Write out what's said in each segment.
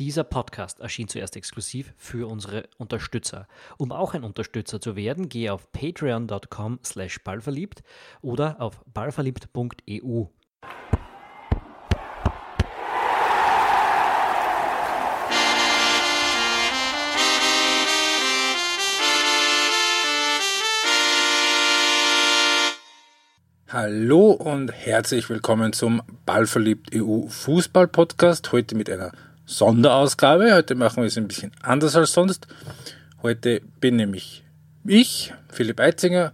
Dieser Podcast erschien zuerst exklusiv für unsere Unterstützer. Um auch ein Unterstützer zu werden, gehe auf patreon.com slash ballverliebt oder auf ballverliebt.eu. Hallo und herzlich willkommen zum Ballverliebt EU Fußball Podcast. Heute mit einer Sonderausgabe. Heute machen wir es ein bisschen anders als sonst. Heute bin nämlich ich, Philipp Eitzinger,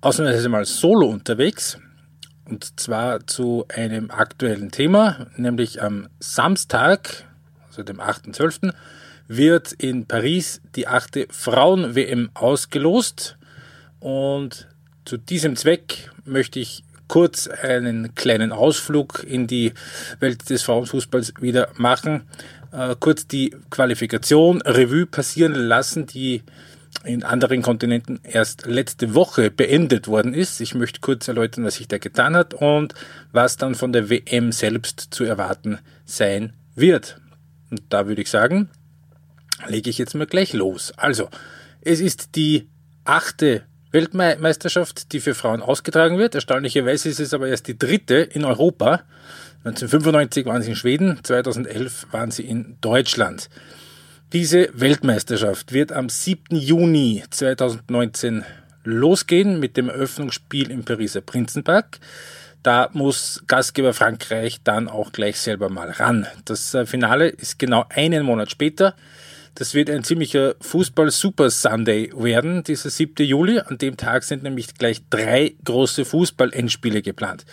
ausnahmsweise mal solo unterwegs. Und zwar zu einem aktuellen Thema, nämlich am Samstag, also dem 8.12., wird in Paris die achte Frauen-WM ausgelost. Und zu diesem Zweck möchte ich kurz einen kleinen Ausflug in die Welt des Frauenfußballs wieder machen, äh, kurz die Qualifikation Revue passieren lassen, die in anderen Kontinenten erst letzte Woche beendet worden ist. Ich möchte kurz erläutern, was sich da getan hat und was dann von der WM selbst zu erwarten sein wird. Und da würde ich sagen, lege ich jetzt mal gleich los. Also, es ist die achte Weltmeisterschaft, die für Frauen ausgetragen wird. Erstaunlicherweise ist es aber erst die dritte in Europa. 1995 waren sie in Schweden, 2011 waren sie in Deutschland. Diese Weltmeisterschaft wird am 7. Juni 2019 losgehen mit dem Eröffnungsspiel im Pariser Prinzenpark. Da muss Gastgeber Frankreich dann auch gleich selber mal ran. Das äh, Finale ist genau einen Monat später. Das wird ein ziemlicher Fußball-Super-Sunday werden, dieser 7. Juli. An dem Tag sind nämlich gleich drei große Fußball-Endspiele geplant.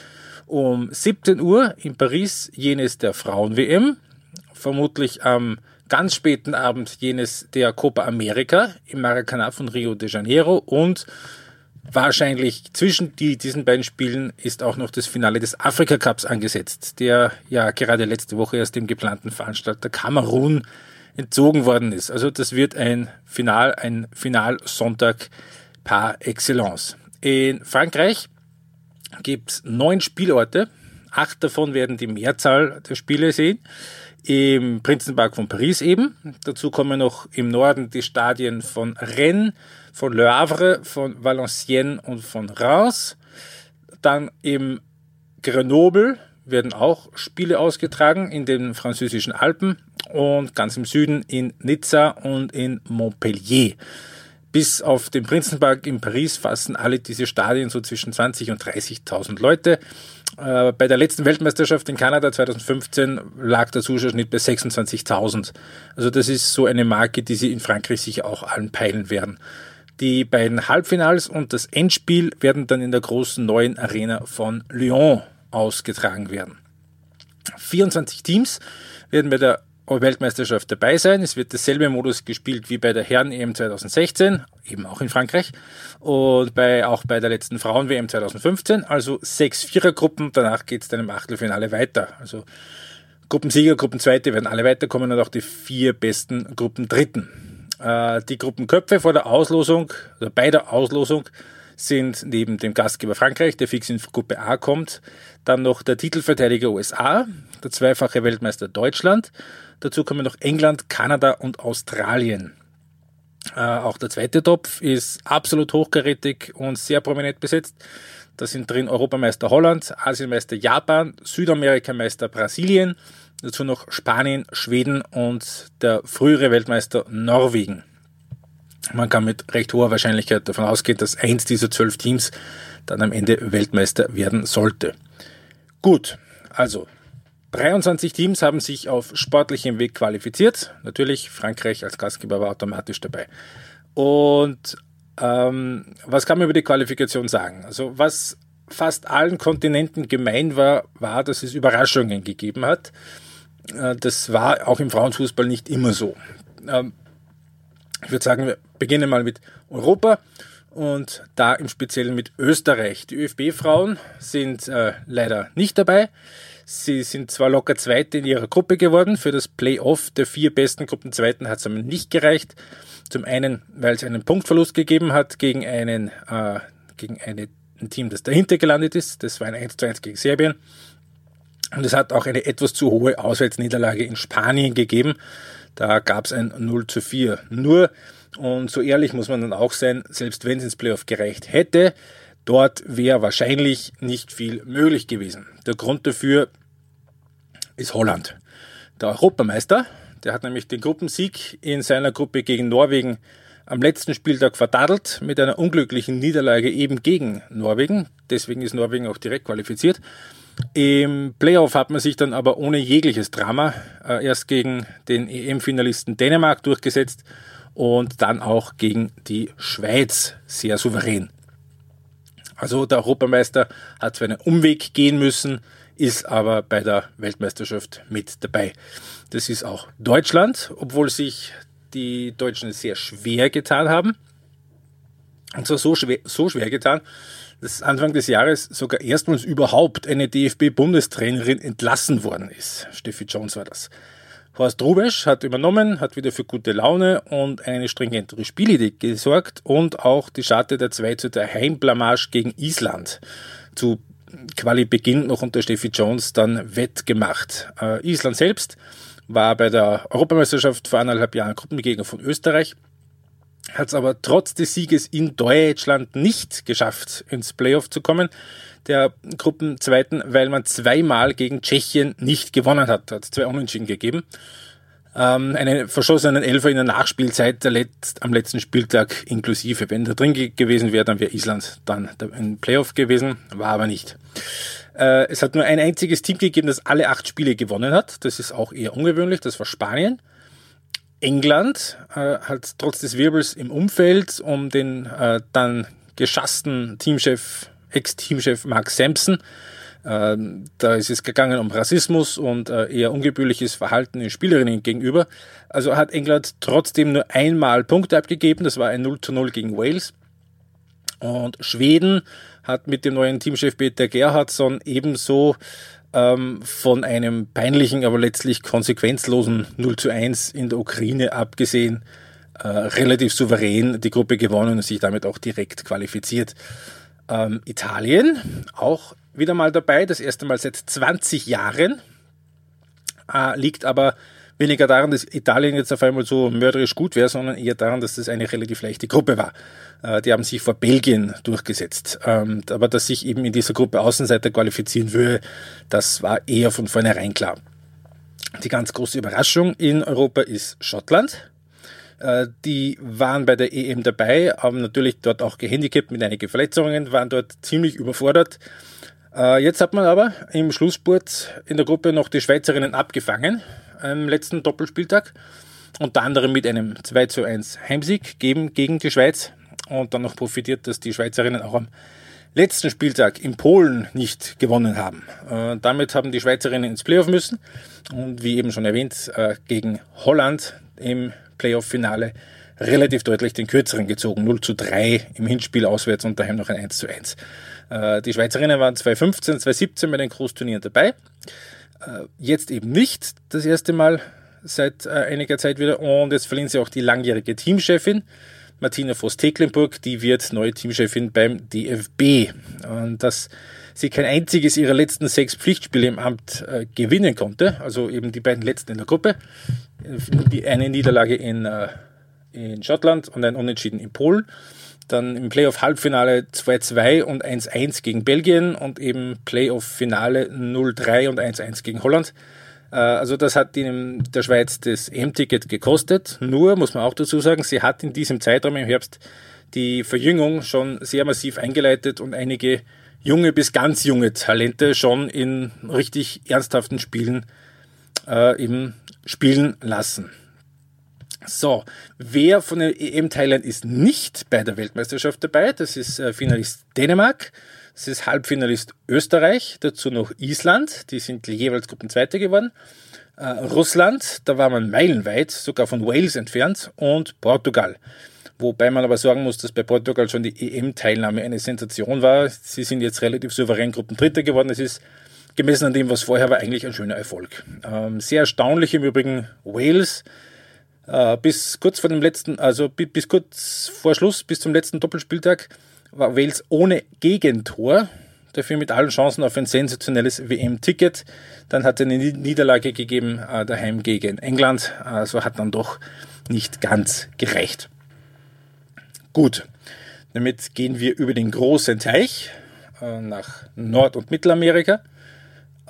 Um 17 Uhr in Paris jenes der Frauen-WM, vermutlich am ganz späten Abend jenes der Copa America im Maracanã von Rio de Janeiro und wahrscheinlich zwischen die, diesen beiden Spielen ist auch noch das Finale des Afrika Cups angesetzt, der ja gerade letzte Woche erst dem geplanten Veranstalter Kamerun entzogen worden ist. Also das wird ein Final, ein Finalsonntag par excellence. In Frankreich gibt es neun Spielorte. Acht davon werden die Mehrzahl der Spiele sehen. Im Prinzenpark von Paris eben. Dazu kommen noch im Norden die Stadien von Rennes, von Le Havre, von Valenciennes und von Reims. Dann im Grenoble werden auch Spiele ausgetragen in den französischen Alpen und ganz im Süden in Nizza und in Montpellier. Bis auf den Prinzenpark in Paris fassen alle diese Stadien so zwischen 20 und 30.000 Leute. Äh, bei der letzten Weltmeisterschaft in Kanada 2015 lag der Zuschauerschnitt bei 26.000. Also das ist so eine Marke, die sie in Frankreich sicher auch allen peilen werden. Die beiden Halbfinals und das Endspiel werden dann in der großen neuen Arena von Lyon ausgetragen werden. 24 Teams werden bei der Weltmeisterschaft dabei sein. Es wird dasselbe Modus gespielt wie bei der Herren-EM 2016, eben auch in Frankreich, und bei, auch bei der letzten Frauen-WM 2015. Also sechs Vierergruppen, danach geht es dann im Achtelfinale weiter. Also Gruppensieger, Gruppenzweite werden alle weiterkommen und auch die vier besten Gruppendritten. Äh, die Gruppenköpfe vor der Auslosung, oder bei der Auslosung, sind neben dem Gastgeber Frankreich, der fix in Gruppe A kommt, dann noch der Titelverteidiger USA, der zweifache Weltmeister Deutschland. Dazu kommen noch England, Kanada und Australien. Äh, auch der zweite Topf ist absolut hochkarätig und sehr prominent besetzt. Da sind drin Europameister Holland, Asienmeister Japan, Südamerikameister Brasilien, dazu noch Spanien, Schweden und der frühere Weltmeister Norwegen. Man kann mit recht hoher Wahrscheinlichkeit davon ausgehen, dass eins dieser zwölf Teams dann am Ende Weltmeister werden sollte. Gut, also 23 Teams haben sich auf sportlichem Weg qualifiziert. Natürlich, Frankreich als Gastgeber war automatisch dabei. Und ähm, was kann man über die Qualifikation sagen? Also was fast allen Kontinenten gemein war, war, dass es Überraschungen gegeben hat. Äh, das war auch im Frauenfußball nicht immer so. Ähm, ich würde sagen, wir beginnen mal mit Europa und da im Speziellen mit Österreich. Die ÖFB-Frauen sind äh, leider nicht dabei. Sie sind zwar locker Zweite in ihrer Gruppe geworden. Für das Playoff der vier besten Gruppenzweiten hat es aber nicht gereicht. Zum einen, weil es einen Punktverlust gegeben hat gegen, einen, äh, gegen eine, ein Team, das dahinter gelandet ist. Das war ein 1 zu 1 gegen Serbien. Und es hat auch eine etwas zu hohe Auswärtsniederlage in Spanien gegeben. Da gab es ein 0 zu 4. Nur, und so ehrlich muss man dann auch sein, selbst wenn es ins Playoff gereicht hätte, dort wäre wahrscheinlich nicht viel möglich gewesen. Der Grund dafür ist Holland. Der Europameister, der hat nämlich den Gruppensieg in seiner Gruppe gegen Norwegen am letzten Spieltag verdadelt mit einer unglücklichen Niederlage eben gegen Norwegen. Deswegen ist Norwegen auch direkt qualifiziert. Im Playoff hat man sich dann aber ohne jegliches Drama äh, erst gegen den EM-Finalisten Dänemark durchgesetzt und dann auch gegen die Schweiz sehr souverän. Also der Europameister hat zwar einen Umweg gehen müssen, ist aber bei der Weltmeisterschaft mit dabei. Das ist auch Deutschland, obwohl sich die Deutschen sehr schwer getan haben. Und zwar so schwer, so schwer getan, dass Anfang des Jahres sogar erstmals überhaupt eine DFB-Bundestrainerin entlassen worden ist. Steffi Jones war das. Horst Rubesch hat übernommen, hat wieder für gute Laune und eine stringentere Spielidee gesorgt und auch die Scharte der 2 zu der Heimblamage gegen Island zu Quali-Beginn noch unter Steffi Jones dann wettgemacht. Äh, Island selbst war bei der Europameisterschaft vor eineinhalb Jahren Gruppengegner von Österreich hat es aber trotz des Sieges in Deutschland nicht geschafft, ins Playoff zu kommen. Der Gruppenzweiten, weil man zweimal gegen Tschechien nicht gewonnen hat. Hat zwei Unentschieden gegeben. Ähm, einen verschossenen Elfer in der Nachspielzeit der Letzt, am letzten Spieltag inklusive. Wenn der drin gewesen wäre, dann wäre Island dann im Playoff gewesen, war aber nicht. Äh, es hat nur ein einziges Team gegeben, das alle acht Spiele gewonnen hat. Das ist auch eher ungewöhnlich. Das war Spanien. England äh, hat trotz des Wirbels im Umfeld um den äh, dann geschassten Teamchef, Ex-Teamchef Mark Sampson, äh, da ist es gegangen um Rassismus und äh, eher ungebührliches Verhalten den Spielerinnen gegenüber. Also hat England trotzdem nur einmal Punkte abgegeben, das war ein 0 zu 0 gegen Wales. Und Schweden hat mit dem neuen Teamchef Peter Gerhardsson ebenso ähm, von einem peinlichen, aber letztlich konsequenzlosen 0 zu 1 in der Ukraine abgesehen, äh, relativ souverän die Gruppe gewonnen und sich damit auch direkt qualifiziert. Ähm, Italien auch wieder mal dabei, das erste Mal seit 20 Jahren, äh, liegt aber weniger daran, dass Italien jetzt auf einmal so mörderisch gut wäre, sondern eher daran, dass das eine relativ leichte Gruppe war. Äh, die haben sich vor Belgien durchgesetzt. Ähm, aber dass sich eben in dieser Gruppe Außenseiter qualifizieren würde, das war eher von vornherein klar. Die ganz große Überraschung in Europa ist Schottland. Äh, die waren bei der EM dabei, haben natürlich dort auch gehandicapt mit einigen Verletzungen, waren dort ziemlich überfordert. Äh, jetzt hat man aber im Schlussspurt in der Gruppe noch die Schweizerinnen abgefangen am letzten Doppelspieltag. Unter anderem mit einem 2 zu 1 Heimsieg gegen, gegen die Schweiz und dann noch profitiert, dass die Schweizerinnen auch am letzten Spieltag in Polen nicht gewonnen haben. Äh, damit haben die Schweizerinnen ins Playoff müssen und wie eben schon erwähnt, äh, gegen Holland im Playoff-Finale relativ deutlich den kürzeren gezogen. 0 zu 3 im Hinspiel auswärts und daheim noch ein 1 zu 1. Äh, die Schweizerinnen waren 2015, 2017 bei den Großturnieren dabei. Äh, jetzt eben nicht das erste Mal seit äh, einiger Zeit wieder und jetzt verlieren sie auch die langjährige Teamchefin. Martina Voss-Tecklenburg, die wird neue Teamchefin beim DFB. Und dass sie kein einziges ihrer letzten sechs Pflichtspiele im Amt äh, gewinnen konnte, also eben die beiden letzten in der Gruppe, die, eine Niederlage in, äh, in Schottland und ein Unentschieden in Polen. Dann im Playoff-Halbfinale 2-2 und 1-1 gegen Belgien und eben Playoff-Finale 0-3 und 1-1 gegen Holland. Äh, also das hat in der Schweiz das EM-Ticket gekostet. Nur, muss man auch dazu sagen, sie hat in diesem Zeitraum im Herbst die Verjüngung schon sehr massiv eingeleitet und einige junge bis ganz junge Talente schon in richtig ernsthaften Spielen äh, eben spielen lassen. So, wer von den EM-Teilern ist nicht bei der Weltmeisterschaft dabei? Das ist äh, Finalist Dänemark, das ist Halbfinalist Österreich, dazu noch Island, die sind jeweils Gruppenzweite geworden. Äh, Russland, da war man meilenweit, sogar von Wales entfernt, und Portugal. Wobei man aber sagen muss, dass bei Portugal schon die EM-Teilnahme eine Sensation war. Sie sind jetzt relativ souverän Gruppendritter geworden. Es ist gemessen an dem, was vorher war, eigentlich ein schöner Erfolg. Ähm, sehr erstaunlich im Übrigen Wales. Äh, bis kurz vor dem letzten, also bis kurz vor Schluss, bis zum letzten Doppelspieltag, war Wales ohne Gegentor. dafür mit allen Chancen auf ein sensationelles WM-Ticket. Dann hat er eine Niederlage gegeben äh, daheim gegen England. Also hat dann doch nicht ganz gereicht. Gut, damit gehen wir über den großen Teich äh, nach Nord- und Mittelamerika.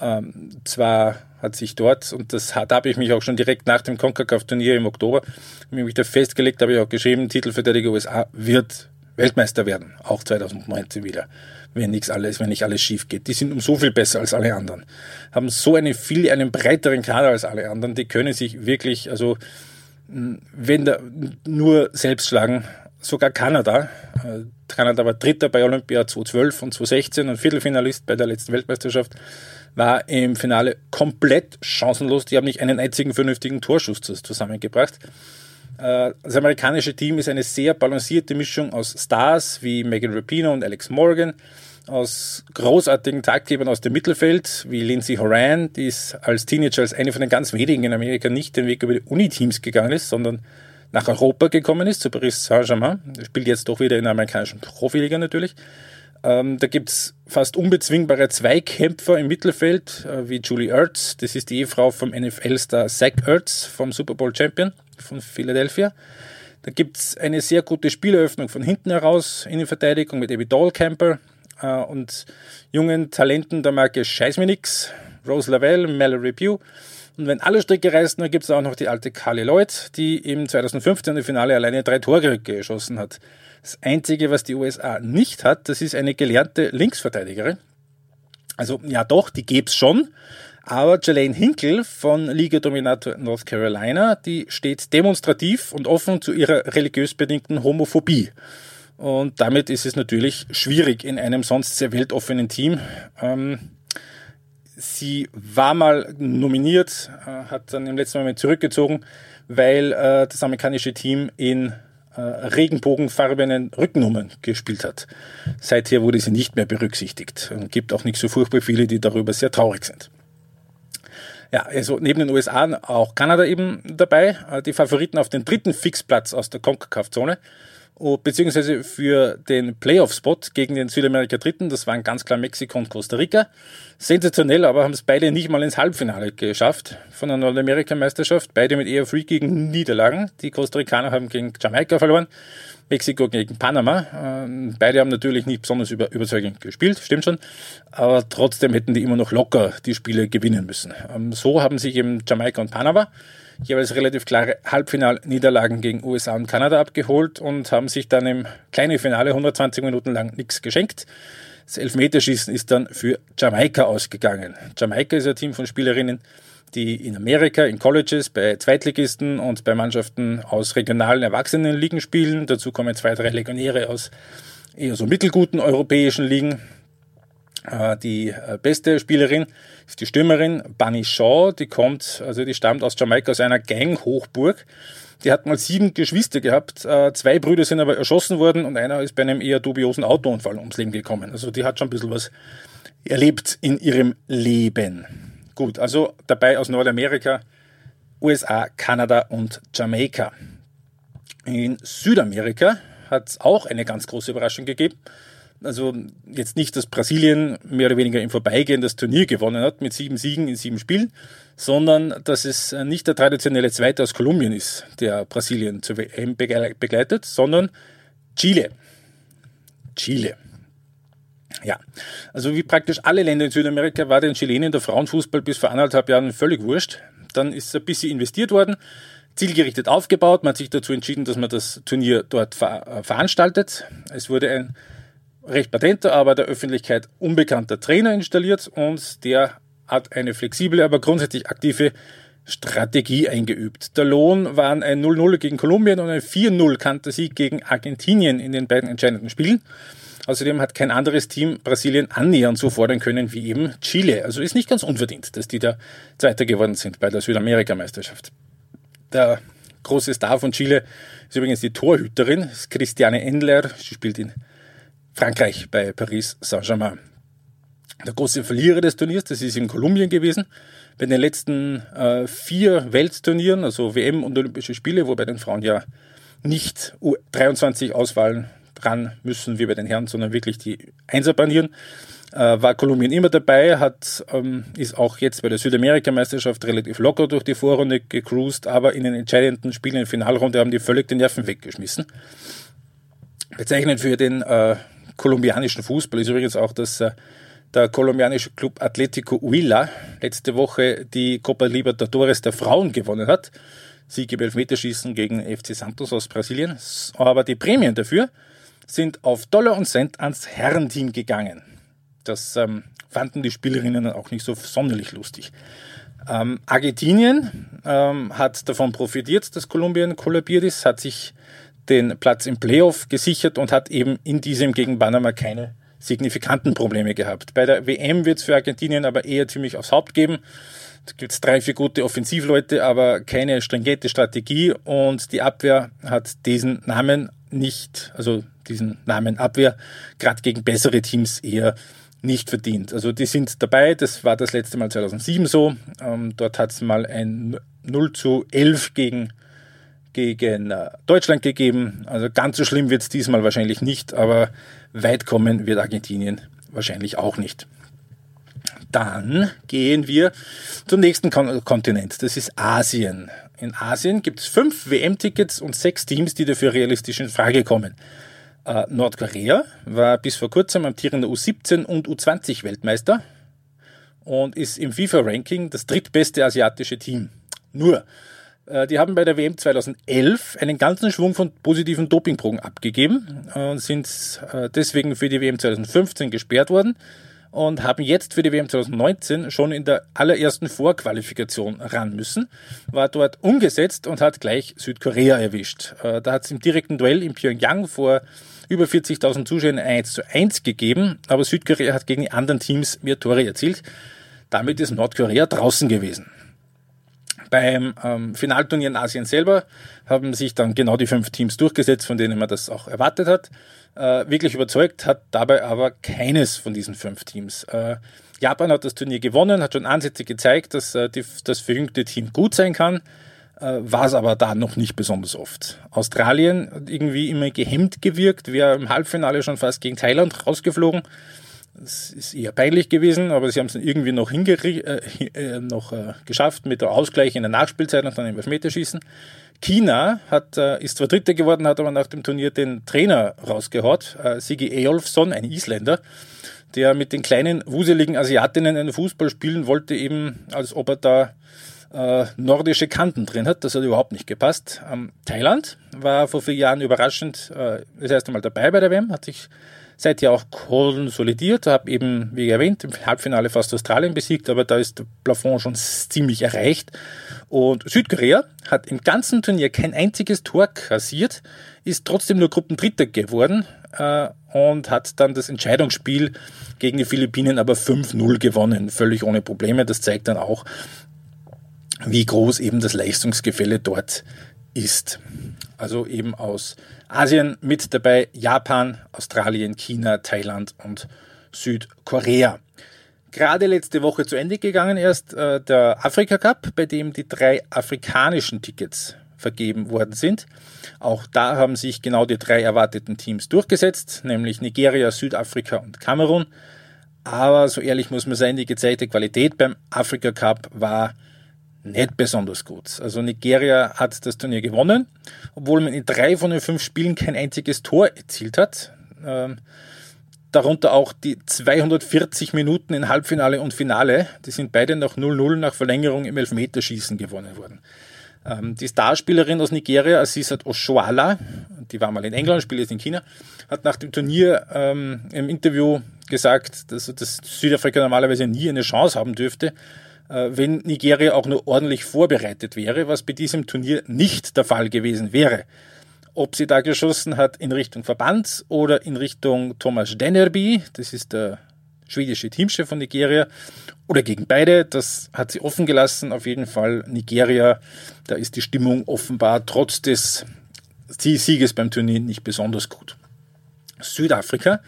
Ähm, zwar hat sich dort, und das da habe ich mich auch schon direkt nach dem CONCACAF-Turnier im Oktober, mich da festgelegt, habe ich auch geschrieben, Titelverteidiger USA wird Weltmeister werden, auch 2019 wieder, wenn nichts alles, wenn nicht alles schief geht. Die sind um so viel besser als alle anderen, haben so eine viel, einen breiteren Kader als alle anderen, die können sich wirklich, also, wenn da nur selbst schlagen, sogar Kanada. Äh, Kanada war Dritter bei Olympia 2012 und 2016 und Viertelfinalist bei der letzten Weltmeisterschaft war im Finale komplett chancenlos. Die haben nicht einen einzigen vernünftigen Torschuss zusammengebracht. Äh, das amerikanische Team ist eine sehr balancierte Mischung aus Stars wie Megan Rapino und Alex Morgan, aus großartigen Taggebern aus dem Mittelfeld wie Lindsay Horan, die ist als Teenager als eine von den ganz wenigen in Amerika nicht den Weg über die Uni-Teams gegangen ist, sondern nach Europa gekommen ist, zu Paris Saint-Germain. Spielt jetzt doch wieder in der amerikanischen Profiliga natürlich. Ähm, da gibt's fast unbezwingbare Zweikämpfer im Mittelfeld, äh, wie Julie Ertz. Das ist die Ehefrau vom NFL-Star Zach Ertz, vom Super Bowl Champion von Philadelphia. Da gibt's eine sehr gute Spieleröffnung von hinten heraus in der Verteidigung mit Abby Dollcamper äh, und jungen Talenten der Marke Scheiß mir nix, Rose Lavelle, Mallory Pugh. Und wenn alle Stricke reißen, dann gibt's auch noch die alte Carly Lloyd, die im 2015 im Finale alleine drei Tore geschossen hat. Das Einzige, was die USA nicht hat, das ist eine gelernte Linksverteidigerin. Also ja doch, die gäbe es schon. Aber Jelaine Hinkle von Liga-Dominator North Carolina, die steht demonstrativ und offen zu ihrer religiös bedingten Homophobie. Und damit ist es natürlich schwierig in einem sonst sehr weltoffenen Team. Ähm, sie war mal nominiert, äh, hat dann im letzten Moment zurückgezogen, weil äh, das amerikanische Team in äh, regenbogenfarbenen Rückennummern gespielt hat. Seither wurde sie nicht mehr berücksichtigt und gibt auch nicht so furchtbar viele, die darüber sehr traurig sind. Ja, also neben den USA auch Kanada eben dabei, äh, die Favoriten auf den dritten Fixplatz aus der CONCACAF-Zone beziehungsweise für den Playoff-Spot gegen den Südamerika Dritten. Das waren ganz klar Mexiko und Costa Rica. Sensationell, aber haben es beide nicht mal ins Halbfinale geschafft von der Nordamerika-Meisterschaft. Beide mit eher freakigen Niederlagen. Die Costa Ricaner haben gegen Jamaika verloren, Mexiko gegen Panama. Ähm, beide haben natürlich nicht besonders über, überzeugend gespielt, stimmt schon. Aber trotzdem hätten die immer noch locker die Spiele gewinnen müssen. Ähm, so haben sich eben Jamaika und Panama jeweils relativ klare Halbfinalniederlagen gegen USA und Kanada abgeholt und haben sich dann im kleinen Finale 120 Minuten lang nichts geschenkt. Das Elfmeterschießen ist dann für Jamaika ausgegangen. Jamaika ist ein Team von Spielerinnen, die in Amerika, in Colleges, bei Zweitligisten und bei Mannschaften aus regionalen Erwachsenenligen spielen. Dazu kommen zwei, drei Legionäre aus eher so mittelguten europäischen Ligen. Äh, die äh, beste Spielerin ist die Stürmerin Bunny Shaw, die kommt, also die stammt aus Jamaika, aus einer Gang-Hochburg. Die hat mal sieben Geschwister gehabt, äh, zwei Brüder sind aber erschossen worden und einer ist bei einem eher dubiosen Autounfall ums Leben gekommen. Also die hat schon ein bisschen was erlebt in ihrem Leben. Gut, also dabei aus Nordamerika, USA, Kanada und Jamaika. In Südamerika hat es auch eine ganz große Überraschung gegeben also jetzt nicht, dass Brasilien mehr oder weniger im Vorbeigehen das Turnier gewonnen hat mit sieben Siegen in sieben Spielen, sondern dass es nicht der traditionelle Zweite aus Kolumbien ist, der Brasilien zur WM begleitet, sondern Chile. Chile. Ja, also wie praktisch alle Länder in Südamerika war den Chilenen der Frauenfußball bis vor anderthalb Jahren völlig wurscht. Dann ist ein bisschen investiert worden, zielgerichtet aufgebaut. Man hat sich dazu entschieden, dass man das Turnier dort ver veranstaltet. Es wurde ein recht patenter, aber der Öffentlichkeit unbekannter Trainer installiert und der hat eine flexible, aber grundsätzlich aktive Strategie eingeübt. Der Lohn waren ein 0-0 gegen Kolumbien und ein 4-0 kannte Sieg gegen Argentinien in den beiden entscheidenden Spielen. Außerdem hat kein anderes Team Brasilien annähernd so fordern können wie eben Chile. Also ist nicht ganz unverdient, dass die da Zweiter geworden sind bei der Südamerikameisterschaft. Der große Star von Chile ist übrigens die Torhüterin, Christiane Endler. Sie spielt in Frankreich bei Paris Saint-Germain. Der große Verlierer des Turniers, das ist in Kolumbien gewesen. Bei den letzten äh, vier Weltturnieren, also WM und Olympische Spiele, wo bei den Frauen ja nicht U23-Auswahlen dran müssen wie bei den Herren, sondern wirklich die Einserbanieren. Äh, war Kolumbien immer dabei, hat, ähm, ist auch jetzt bei der Südamerikameisterschaft relativ locker durch die Vorrunde gecruised, aber in den entscheidenden Spielen in der Finalrunde haben die völlig den Nerven weggeschmissen. Bezeichnend für den äh, kolumbianischen Fußball ist übrigens auch, dass äh, der kolumbianische Club Atletico Huila letzte Woche die Copa Libertadores der Frauen gewonnen hat. Sieg im Elfmeterschießen gegen FC Santos aus Brasilien. Aber die Prämien dafür sind auf Dollar und Cent ans Herrenteam gegangen. Das ähm, fanden die Spielerinnen auch nicht so sonderlich lustig. Ähm, Argentinien ähm, hat davon profitiert, dass Kolumbien kollabiert ist, hat sich den Platz im Playoff gesichert und hat eben in diesem gegen Panama keine signifikanten Probleme gehabt. Bei der WM wird es für Argentinien aber eher ziemlich aufs Haupt geben. Da gibt es drei, vier gute Offensivleute, aber keine stringente Strategie und die Abwehr hat diesen Namen nicht, also diesen Namen Abwehr, gerade gegen bessere Teams eher nicht verdient. Also die sind dabei, das war das letzte Mal 2007 so. Ähm, dort hat es mal ein 0 zu 11 gegen, gegen äh, Deutschland gegeben. Also ganz so schlimm wird es diesmal wahrscheinlich nicht, aber weit kommen wird Argentinien wahrscheinlich auch nicht. Dann gehen wir zum nächsten Kon Kontinent, das ist Asien. In Asien gibt es fünf WM-Tickets und sechs Teams, die dafür realistisch in Frage kommen. Äh, Nordkorea war bis vor kurzem amtierender U17 und U20 Weltmeister und ist im FIFA-Ranking das drittbeste asiatische Team. Nur, die haben bei der WM 2011 einen ganzen Schwung von positiven Dopingproben abgegeben und sind äh, deswegen für die WM 2015 gesperrt worden und haben jetzt für die WM 2019 schon in der allerersten Vorqualifikation ran müssen, war dort umgesetzt und hat gleich Südkorea erwischt. Äh, da hat es im direkten Duell in Pyongyang vor über 40.000 Zuschauern 1 zu 1 gegeben, aber Südkorea hat gegen die anderen Teams mehr Tore erzielt. Damit ist Nordkorea draußen gewesen. Beim ähm, Finalturnier in Asien selber haben sich dann genau die fünf Teams durchgesetzt, von denen man das auch erwartet hat. Äh, wirklich überzeugt hat dabei aber keines von diesen fünf Teams. Äh, Japan hat das Turnier gewonnen, hat schon Ansätze gezeigt, dass äh, die, das verjüngte Team gut sein kann, äh, war es aber da noch nicht besonders oft. Australien hat irgendwie immer gehemmt gewirkt, wäre im Halbfinale schon fast gegen Thailand rausgeflogen. Das ist eher peinlich gewesen, aber sie haben es dann irgendwie noch, äh, äh, noch äh, geschafft mit der Ausgleich in der Nachspielzeit und dann im Elfmeterschießen. China hat, äh, ist zwar Dritter geworden, hat aber nach dem Turnier den Trainer rausgehaut, äh, Sigi Eyolfsson, ein Isländer, der mit den kleinen, wuseligen Asiatinnen einen Fußball spielen wollte, eben als ob er da äh, nordische Kanten drin hat. Das hat überhaupt nicht gepasst. Ähm, Thailand war vor vier Jahren überraschend äh, das erste Mal dabei bei der WM, hat sich seither auch konsolidiert, habe eben, wie erwähnt, im Halbfinale fast Australien besiegt, aber da ist der Plafond schon ziemlich erreicht. Und Südkorea hat im ganzen Turnier kein einziges Tor kassiert, ist trotzdem nur Gruppendritter geworden äh, und hat dann das Entscheidungsspiel gegen die Philippinen aber 5-0 gewonnen, völlig ohne Probleme. Das zeigt dann auch, wie groß eben das Leistungsgefälle dort ist. Also eben aus Asien mit dabei Japan, Australien, China, Thailand und Südkorea. Gerade letzte Woche zu Ende gegangen erst äh, der Afrika Cup, bei dem die drei afrikanischen Tickets vergeben worden sind. Auch da haben sich genau die drei erwarteten Teams durchgesetzt, nämlich Nigeria, Südafrika und Kamerun. Aber so ehrlich muss man sein, die gezeigte Qualität beim Afrika Cup war nicht besonders gut. Also Nigeria hat das Turnier gewonnen, obwohl man in drei von den fünf Spielen kein einziges Tor erzielt hat. Ähm, darunter auch die 240 Minuten in Halbfinale und Finale. Die sind beide nach 0-0 nach Verlängerung im Elfmeterschießen gewonnen worden. Ähm, die Starspielerin aus Nigeria, Asisat Oshoala, die war mal in England, spielt jetzt in China, hat nach dem Turnier ähm, im Interview gesagt, dass, dass Südafrika normalerweise nie eine Chance haben dürfte wenn Nigeria auch nur ordentlich vorbereitet wäre, was bei diesem Turnier nicht der Fall gewesen wäre. Ob sie da geschossen hat in Richtung Verband oder in Richtung Thomas Denerby, das ist der schwedische Teamchef von Nigeria, oder gegen beide, das hat sie offen gelassen. Auf jeden Fall Nigeria, da ist die Stimmung offenbar trotz des Sieges beim Turnier nicht besonders gut. Südafrika äh,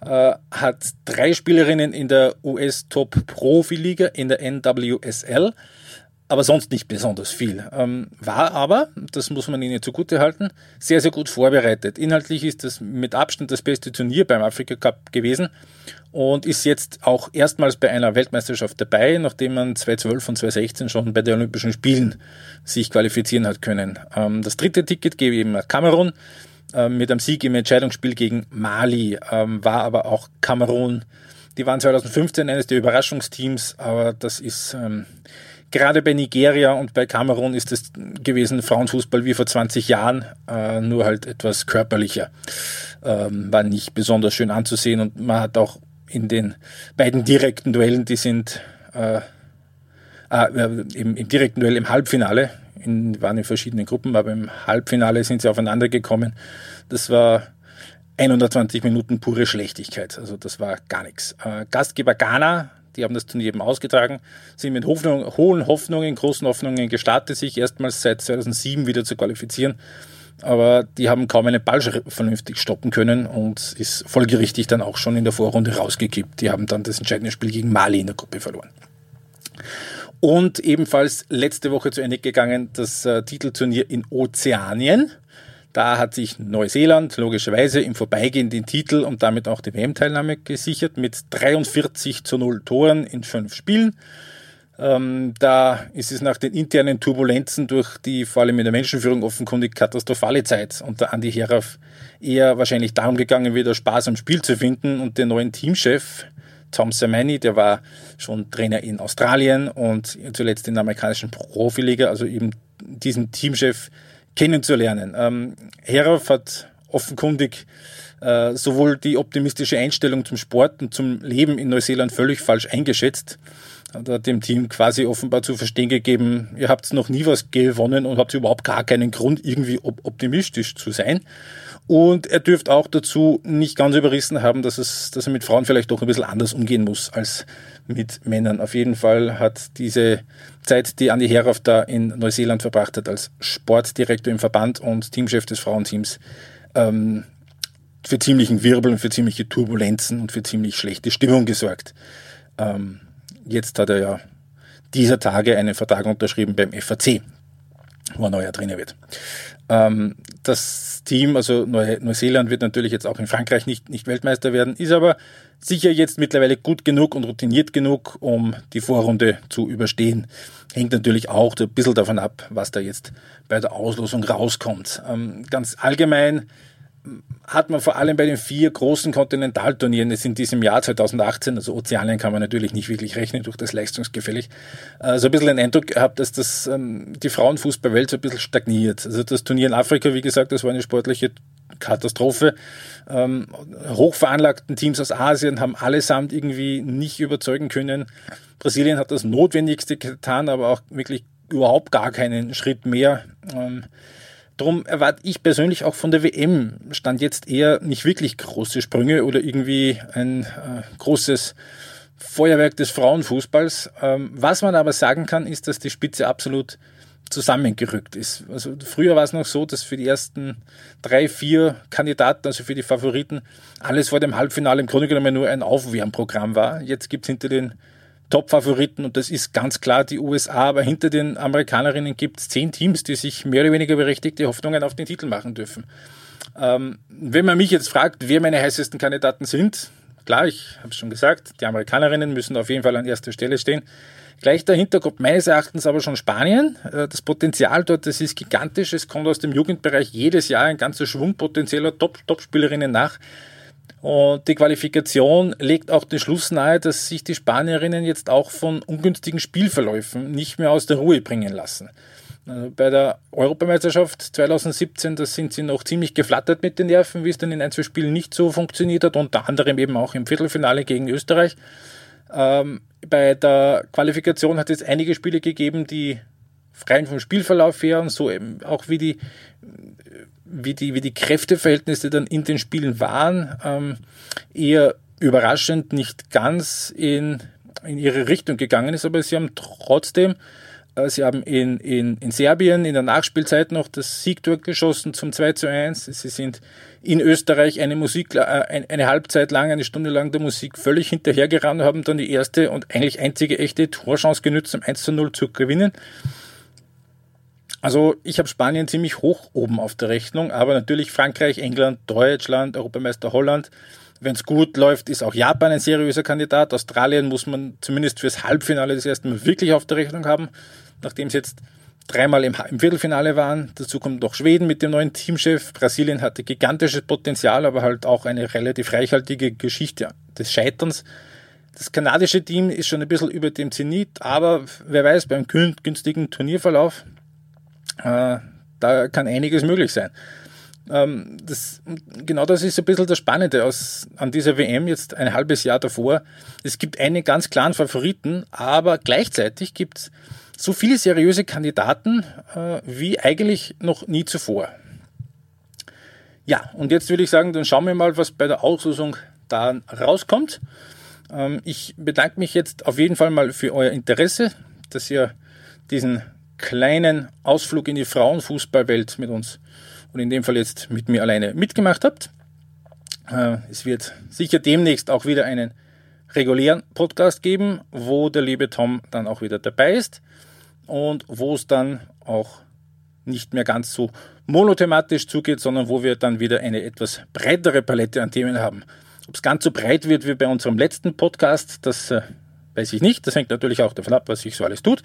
hat drei Spielerinnen in der US Top Profi Liga in der NWSL. aber sonst nicht besonders viel. Ähm, war aber, das muss man ihnen zugute halten, sehr, sehr gut vorbereitet. Inhaltlich ist das mit Abstand das beste Turnier beim Afrika Cup gewesen und ist jetzt auch erstmals bei einer Weltmeisterschaft dabei, nachdem man 2012 und 2016 schon bei den Olympischen Spielen sich qualifizieren hat können. Ähm, das dritte Ticket gebe ich eben Kamerun äh, mit einem Sieg im Entscheidungsspiel gegen Mali, ähm, war aber auch Kamerun. Die waren 2015 eines der Überraschungsteams, aber das ist ähm, gerade bei Nigeria und bei Kamerun ist es gewesen Frauenfußball wie vor 20 Jahren, äh, nur halt etwas körperlicher. Ähm, war nicht besonders schön anzusehen und man hat auch in den beiden direkten Duellen, die sind äh, äh, im, im, direkten Duell im Halbfinale, in, waren in verschiedenen Gruppen, aber im Halbfinale sind sie aufeinander gekommen. Das war 120 Minuten pure Schlechtigkeit. Also das war gar nichts. Äh, Gastgeber Ghana die haben das Turnier eben ausgetragen, sind mit Hoffnung, hohen Hoffnungen, großen Hoffnungen gestartet, sich erstmals seit 2007 wieder zu qualifizieren. Aber die haben kaum einen Ball vernünftig stoppen können und ist folgerichtig dann auch schon in der Vorrunde rausgekippt. Die haben dann das entscheidende Spiel gegen Mali in der Gruppe verloren. Und ebenfalls letzte Woche zu Ende gegangen das äh, Titelturnier in Ozeanien. Da hat sich Neuseeland logischerweise im Vorbeigehen den Titel und damit auch die WM-Teilnahme gesichert mit 43 zu 0 Toren in fünf Spielen. Ähm, da ist es nach den internen Turbulenzen durch die vor allem in der Menschenführung offenkundig katastrophale Zeit unter Andi Herauf eher wahrscheinlich darum gegangen, wieder Spaß am Spiel zu finden und den neuen Teamchef Tom Sermani, der war schon Trainer in Australien und zuletzt in der amerikanischen Profiliga, also eben diesen Teamchef kennenzulernen. Ähm, Herauf hat offenkundig äh, sowohl die optimistische Einstellung zum Sport und zum Leben in Neuseeland völlig falsch eingeschätzt. Hat dem Team quasi offenbar zu verstehen gegeben, ihr habt noch nie was gewonnen und habt überhaupt gar keinen Grund, irgendwie optimistisch zu sein. Und er dürfte auch dazu nicht ganz überrissen haben, dass, es, dass er mit Frauen vielleicht doch ein bisschen anders umgehen muss als mit Männern. Auf jeden Fall hat diese Zeit, die Andi Herauf da in Neuseeland verbracht hat, als Sportdirektor im Verband und Teamchef des Frauenteams, ähm, für ziemlichen Wirbel und für ziemliche Turbulenzen und für ziemlich schlechte Stimmung gesorgt. Ähm, jetzt hat er ja dieser Tage einen Vertrag unterschrieben beim FAC, wo er neuer Trainer wird. Ähm, das Team, also Neuseeland wird natürlich jetzt auch in Frankreich nicht, nicht Weltmeister werden, ist aber sicher jetzt mittlerweile gut genug und routiniert genug, um die Vorrunde zu überstehen. Hängt natürlich auch ein bisschen davon ab, was da jetzt bei der Auslosung rauskommt. Ähm, ganz allgemein hat man vor allem bei den vier großen Kontinentalturnieren jetzt in diesem Jahr 2018, also Ozeanien kann man natürlich nicht wirklich rechnen durch das Leistungsgefällig, äh, so ein bisschen den Eindruck gehabt, dass das ähm, die Frauenfußballwelt so ein bisschen stagniert. Also das Turnier in Afrika, wie gesagt, das war eine sportliche Katastrophe. Ähm, hochveranlagten Teams aus Asien haben allesamt irgendwie nicht überzeugen können. Brasilien hat das Notwendigste getan, aber auch wirklich überhaupt gar keinen Schritt mehr. Ähm, Darum erwarte ich persönlich auch von der WM stand jetzt eher nicht wirklich große Sprünge oder irgendwie ein äh, großes Feuerwerk des Frauenfußballs. Ähm, was man aber sagen kann, ist, dass die Spitze absolut zusammengerückt ist. Also früher war es noch so, dass für die ersten drei, vier Kandidaten, also für die Favoriten, alles vor dem Halbfinale im Grunde genommen nur ein Aufwärmprogramm war. Jetzt gibt es hinter den Top-Favoriten und das ist ganz klar die USA, aber hinter den Amerikanerinnen gibt es zehn Teams, die sich mehr oder weniger berechtigte Hoffnungen auf den Titel machen dürfen. Ähm, wenn man mich jetzt fragt, wer meine heißesten Kandidaten sind, klar, ich habe es schon gesagt, die Amerikanerinnen müssen auf jeden Fall an erster Stelle stehen. Gleich dahinter kommt meines Erachtens aber schon Spanien. Äh, das Potenzial dort, das ist gigantisch. Es kommt aus dem Jugendbereich jedes Jahr ein ganzer Schwung potenzieller Top-Spielerinnen nach. Und die Qualifikation legt auch den Schluss nahe, dass sich die Spanierinnen jetzt auch von ungünstigen Spielverläufen nicht mehr aus der Ruhe bringen lassen. Also bei der Europameisterschaft 2017, da sind sie noch ziemlich geflattert mit den Nerven, wie es dann in ein, zwei Spielen nicht so funktioniert hat, unter anderem eben auch im Viertelfinale gegen Österreich. Ähm, bei der Qualifikation hat es einige Spiele gegeben, die rein vom Spielverlauf her und so eben auch wie die wie die, wie die Kräfteverhältnisse dann in den Spielen waren, ähm, eher überraschend nicht ganz in, in ihre Richtung gegangen ist, aber sie haben trotzdem Äh, sie haben in, in, in Serbien in der Nachspielzeit noch das Siegtor geschossen zum 2 zu 1. Sie sind in Österreich eine Musik, äh, eine Halbzeit lang, eine Stunde lang der Musik völlig hinterhergerannt, haben dann die erste und eigentlich einzige echte Torchance genützt, um 1 zu 0 zu gewinnen. Also ich habe Spanien ziemlich hoch oben auf der Rechnung, aber natürlich Frankreich, England, Deutschland, Europameister Holland. Wenn es gut läuft, ist auch Japan ein seriöser Kandidat. Australien muss man zumindest fürs Halbfinale das erste Mal wirklich auf der Rechnung haben, nachdem sie jetzt dreimal im, im Viertelfinale waren. Dazu kommt noch Schweden mit dem neuen Teamchef. Brasilien hatte gigantisches Potenzial, aber halt auch eine relativ reichhaltige Geschichte des Scheiterns. Das kanadische Team ist schon ein bisschen über dem Zenit, aber wer weiß, beim günstigen Turnierverlauf äh, da kann einiges möglich sein. Ähm, das, genau das ist ein bisschen das Spannende aus, an dieser WM jetzt ein halbes Jahr davor. Es gibt einen ganz klaren Favoriten, aber gleichzeitig gibt es so viele seriöse Kandidaten äh, wie eigentlich noch nie zuvor. Ja, und jetzt würde ich sagen, dann schauen wir mal, was bei der Auslosung da rauskommt. Ähm, ich bedanke mich jetzt auf jeden Fall mal für euer Interesse, dass ihr diesen kleinen Ausflug in die Frauenfußballwelt mit uns und in dem Fall jetzt mit mir alleine mitgemacht habt. Äh, es wird sicher demnächst auch wieder einen regulären Podcast geben, wo der liebe Tom dann auch wieder dabei ist und wo es dann auch nicht mehr ganz so monothematisch zugeht, sondern wo wir dann wieder eine etwas breitere Palette an Themen haben. Ob es ganz so breit wird wie bei unserem letzten Podcast, das äh, weiß ich nicht. Das hängt natürlich auch davon ab, was sich so alles tut.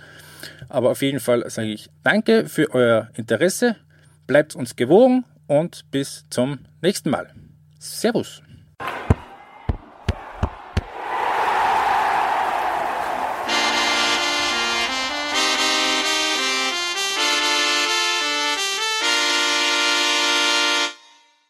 Aber auf jeden Fall sage ich danke für euer Interesse. Bleibt uns gewogen und bis zum nächsten Mal. Servus.